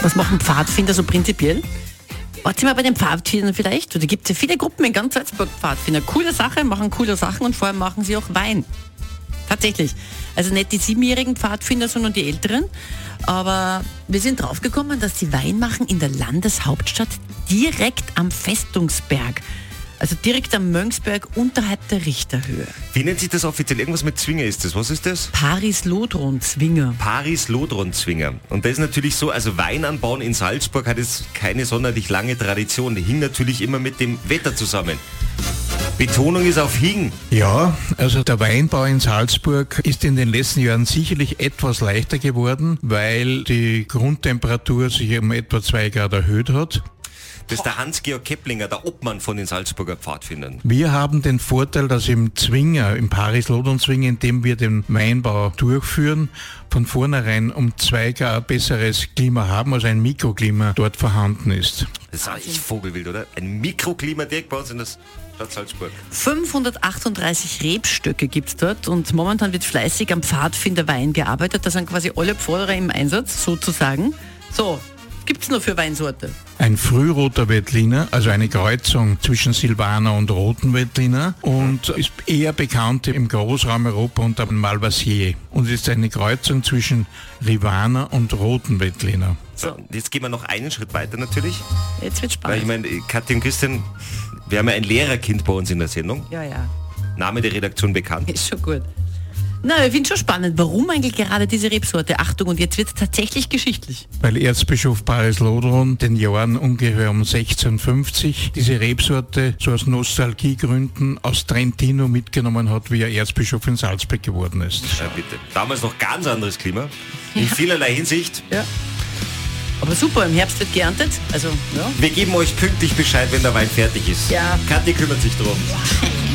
Was machen Pfadfinder so prinzipiell? Wart mal bei den Pfadfindern vielleicht? Da gibt es ja viele Gruppen in ganz Salzburg Pfadfinder. Coole Sache, machen coole Sachen und vor allem machen sie auch Wein. Tatsächlich. Also nicht die siebenjährigen Pfadfinder, sondern die älteren. Aber wir sind draufgekommen, dass sie Wein machen in der Landeshauptstadt direkt am Festungsberg. Also direkt am Mönchsberg unterhalb der Richterhöhe. Wie nennt sich das offiziell? Irgendwas mit Zwinger ist das. Was ist das? Paris-Lodron-Zwinger. Paris-Lodron-Zwinger. Und das ist natürlich so, also Wein anbauen in Salzburg hat es keine sonderlich lange Tradition. Die hing natürlich immer mit dem Wetter zusammen. Betonung ist auf Hing. Ja, also der Weinbau in Salzburg ist in den letzten Jahren sicherlich etwas leichter geworden, weil die Grundtemperatur sich um etwa zwei Grad erhöht hat. Das ist der Hans-Georg Keplinger, der Obmann von den Salzburger Pfadfindern. Wir haben den Vorteil, dass im Zwinger, im Paris-Lodon-Zwinger, in dem wir den Weinbau durchführen, von vornherein um zwei Grad besseres Klima haben, also ein Mikroklima dort vorhanden ist. Das ist eigentlich Vogelwild, oder? Ein Mikroklima direkt bei uns in das Stadt Salzburg. 538 Rebstöcke gibt es dort und momentan wird fleißig am Pfadfinderwein gearbeitet. Da sind quasi alle Pfadrer im Einsatz, sozusagen. So, gibt es noch für Weinsorte? Ein frühroter Veltliner, also eine Kreuzung zwischen Silvaner und roten Veltliner und ist eher bekannt im Großraum Europa unter Malvasier und ist eine Kreuzung zwischen Rivana und roten Veltliner. So, jetzt gehen wir noch einen Schritt weiter natürlich. Jetzt wird Weil spannend. ich meine, Kathi und Christian, wir haben ja ein Lehrerkind bei uns in der Sendung. ja, ja, Name der Redaktion bekannt. ist schon gut. Na, ich finde schon spannend. Warum eigentlich gerade diese Rebsorte? Achtung, und jetzt wird es tatsächlich geschichtlich. Weil Erzbischof Paris Lodron den Jahren ungefähr um 1650 diese Rebsorte so aus Nostalgiegründen aus Trentino mitgenommen hat, wie er Erzbischof in Salzburg geworden ist. Ja, bitte. Damals noch ganz anderes Klima. In vielerlei Hinsicht. Ja. Aber super, im Herbst wird geerntet. Also, ja. Wir geben euch pünktlich Bescheid, wenn der Wein fertig ist. Ja. Kathi kümmert sich drum.